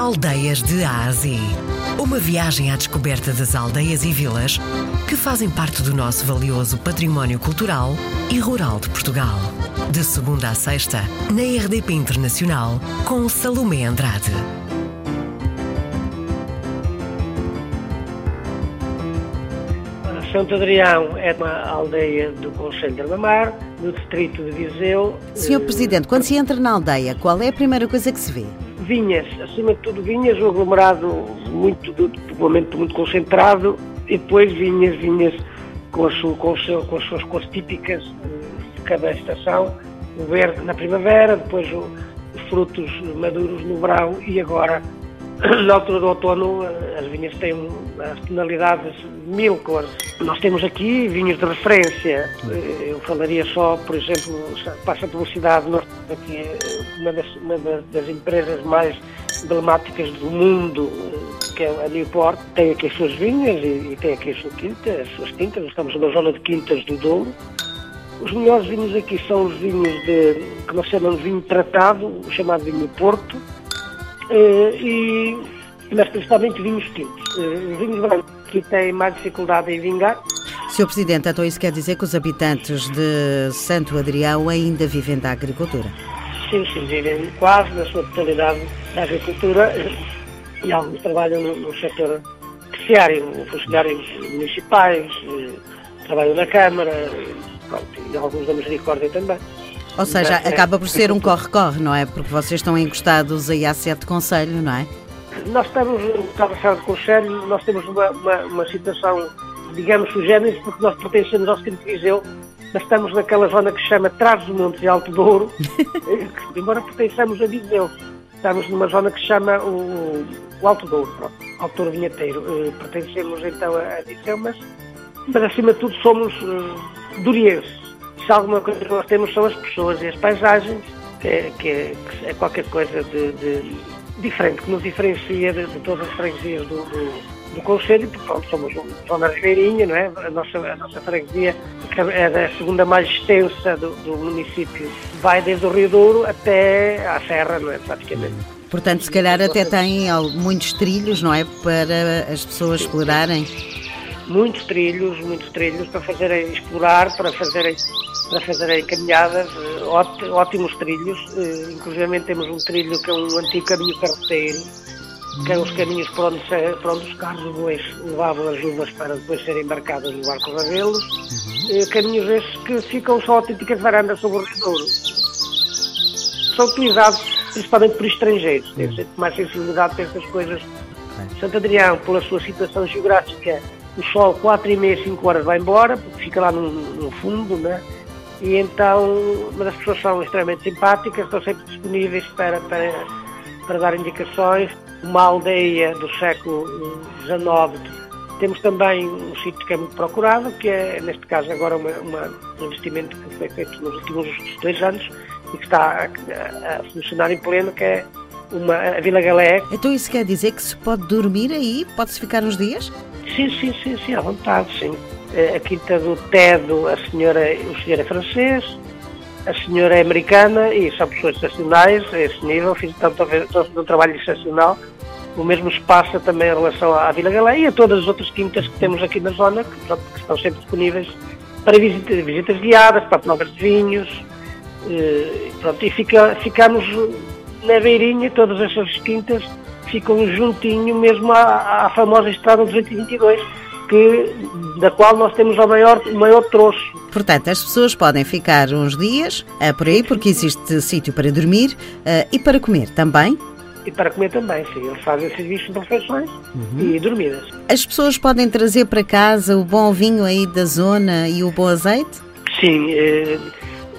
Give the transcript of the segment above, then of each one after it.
Aldeias de Ásia. Uma viagem à descoberta das aldeias e vilas que fazem parte do nosso valioso património cultural e rural de Portugal. De segunda a sexta, na RDP Internacional, com Salomé Andrade. Santo Adrião é uma aldeia do Conselho de Armamar, no distrito de Viseu. Senhor Presidente, quando se entra na aldeia, qual é a primeira coisa que se vê? Vinhas, acima de tudo vinhas, um aglomerado muito, popularmente muito concentrado, e depois vinhas, vinhas com as, com, seu, com as suas cores típicas de cada estação, o verde na primavera, depois os frutos maduros no verão e agora na altura do outono as vinhas têm as tonalidades de mil cores. Nós temos aqui vinhos de referência. Eu falaria só, por exemplo, passa a publicidade, nós aqui uma das, uma das empresas mais emblemáticas do mundo, que é a Newport, tem aqui as suas vinhas e, e tem aqui a sua quinta, as suas tintas. Estamos numa zona de quintas do Douro. Os melhores vinhos aqui são os vinhos de, que nós chamamos de vinho tratado, o chamado vinho Porto, e, mas principalmente vinhos tintos. Uh, vinhos brancos que têm mais dificuldade em vingar. Sr. Presidente, então isso quer dizer que os habitantes de Santo Adrião ainda vivem da agricultura? Sim, sim, vivem quase na sua totalidade da agricultura e alguns trabalham no, no setor terciário, funcionários municipais, eh, trabalham na Câmara pronto, e alguns da Misericórdia também. Ou seja, acaba por ser um corre-corre, não é? Porque vocês estão encostados aí à sede de conselho, não é? Nós estamos encostados sede de conselho, nós temos uma, uma, uma situação, digamos, sugêneres, porque nós pertencemos ao de Viseu, mas estamos naquela zona que se chama Trás dos Montes e Alto Douro, embora pertençamos a Viseu. Estamos numa zona que se chama o, o Alto Douro, pronto, Alto Douro Vinheteiro. Uh, pertencemos então a Viseu, mas, mas acima de tudo somos uh, durienses se alguma coisa que nós temos são as pessoas e as paisagens, que é, que é, que é qualquer coisa de, de, diferente, que nos diferencia de, de todas as freguesias do, do, do Conselho, porque pronto, somos uma zona ribeirinha, não é? A nossa, a nossa freguesia é a segunda mais extensa do, do município, vai desde o Rio Douro até à Serra, não é? Praticamente. Portanto, se calhar até tem muitos trilhos, não é? Para as pessoas explorarem. Muitos trilhos, muitos trilhos para fazerem explorar, para fazerem para fazerem caminhadas, eh, ótimos trilhos. Eh, inclusive temos um trilho que é um antigo caminho carreteiro, que é os caminhos por onde, por onde os carros de bois levavam as uvas para depois serem embarcadas no barco Ravelos. Uhum. Caminhos esses que ficam só autênticas varandas sobre o Rio Douro. São utilizados principalmente por estrangeiros, têm uhum. mais sensibilidade para estas coisas. Santo Adrião, pela sua situação geográfica, o sol 4 e meia, 5 horas vai embora, porque fica lá no, no fundo, né? E então mas as pessoas são extremamente simpáticas, estão sempre disponíveis para, para, para dar indicações. Uma aldeia do século XIX, temos também um sítio que é muito procurado, que é, neste caso, agora uma, uma, um investimento que foi feito nos últimos dois anos e que está a, a funcionar em pleno, que é uma, a Vila Galé. Então isso quer dizer que se pode dormir aí? Pode-se ficar uns dias? Sim, sim, sim, sim, à vontade, sim. Eh, a Quinta do Tedo, a senhora, o senhor é francês, a senhora é americana e são pessoas excepcionais a esse nível, fiz tanto um trabalho excepcional. O mesmo se passa também em relação à Vila Galé e a todas as outras quintas que temos aqui na zona, que, pronto, que estão sempre disponíveis para visitas, visitas guiadas, para provas de vinhos. E, pronto, e fica, ficamos na beirinha, todas essas quintas ficam juntinho mesmo à, à famosa Estrada 222, que, da qual nós temos o maior, o maior troço. Portanto, as pessoas podem ficar uns dias uh, por aí, porque existe sítio para dormir uh, e para comer também. E para comer também, sim. Eles fazem serviços de refeições uhum. e dormidas. As pessoas podem trazer para casa o bom vinho aí da zona e o bom azeite? Sim, eh,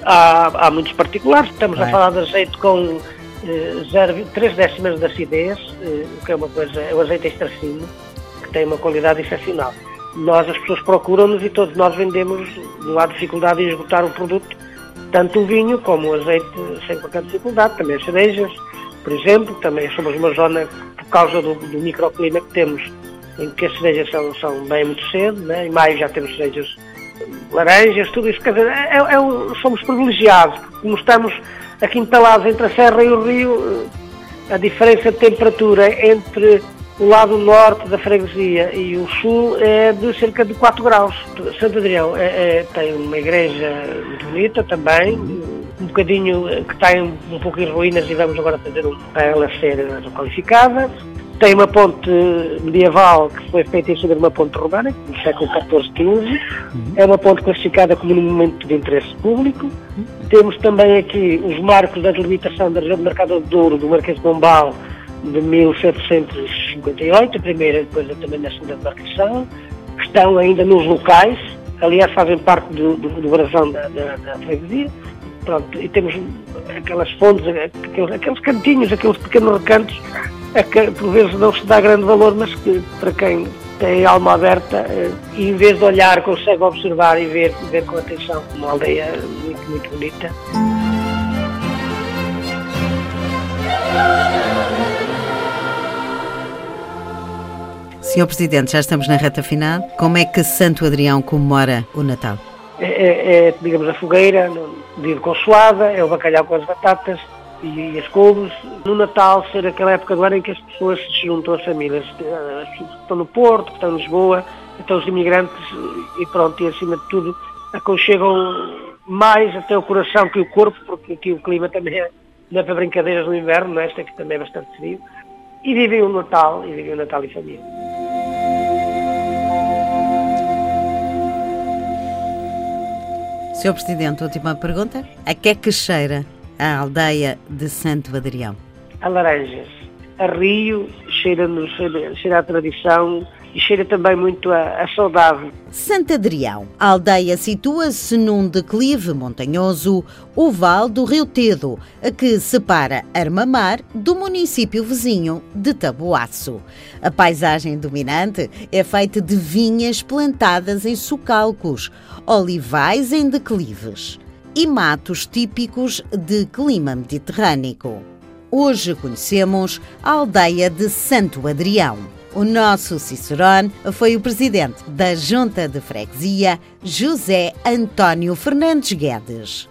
há, há muitos particulares. Estamos a falar de azeite com eh, 0, 3 décimas de acidez, eh, o que é uma coisa, é o azeite extra fino tem uma qualidade excepcional. Nós, as pessoas procuram-nos e todos nós vendemos, não há dificuldade em esgotar o produto, tanto o vinho como o azeite sem qualquer dificuldade, também as cerejas, por exemplo, também somos uma zona, por causa do, do microclima que temos, em que as cerejas são, são bem muito cedo, né? em maio já temos cerejas laranjas, tudo isso, quer dizer, é, é, somos privilegiados, como estamos aqui entalados entre a serra e o rio, a diferença de temperatura entre o lado norte da freguesia e o sul é de cerca de 4 graus. Santo Adrião é, é, tem uma igreja bonita também, um bocadinho que está um, um pouco em ruínas e vamos agora fazer um, para ela ser requalificada. Tem uma ponte medieval que foi feita em cima de uma ponte romana, no século XIV, XV. É uma ponte classificada como monumento de interesse público. Temos também aqui os marcos da delimitação da região do Mercado do Douro, do Marquês de Pombal, de 1758, a primeira depois também na segunda demarcação, que estão ainda nos locais, aliás fazem parte do, do, do brasão da, da, da freguesia. Pronto, e temos aquelas fontes, aqueles, aqueles cantinhos, aqueles pequenos recantos a que por vezes não se dá grande valor, mas que para quem tem alma aberta eh, e em vez de olhar consegue observar e ver, ver com atenção uma aldeia muito, muito bonita. Senhor Presidente, já estamos na reta final. Como é que Santo Adrião comemora o Natal? É, é, é digamos, a fogueira, de consoada, é o bacalhau com as batatas, e, as couves. No Natal ser aquela época do ano em que as pessoas se juntam, as famílias, as pessoas que estão no Porto, que estão em Lisboa, então os imigrantes e pronto, e acima de tudo aconchegam mais até o coração que o corpo, porque aqui o clima também é, não é para brincadeiras no inverno, não é? que também é bastante frio, e vivem o Natal, e vivem o Natal em família. Senhor Presidente, última pergunta. A que é que cheira a aldeia de Santo Adrião? A laranjas, a rio, cheira-nos, cheira, cheira a tradição e cheira também muito a, a saudade. Santo Adrião. A aldeia situa-se num declive montanhoso, o Val do Rio Tedo, que separa Armamar do município vizinho de Taboaço. A paisagem dominante é feita de vinhas plantadas em socalcos, olivais em declives e matos típicos de clima mediterrâneo. Hoje conhecemos a aldeia de Santo Adrião. O nosso Cicerone foi o presidente da Junta de Freguesia, José António Fernandes Guedes.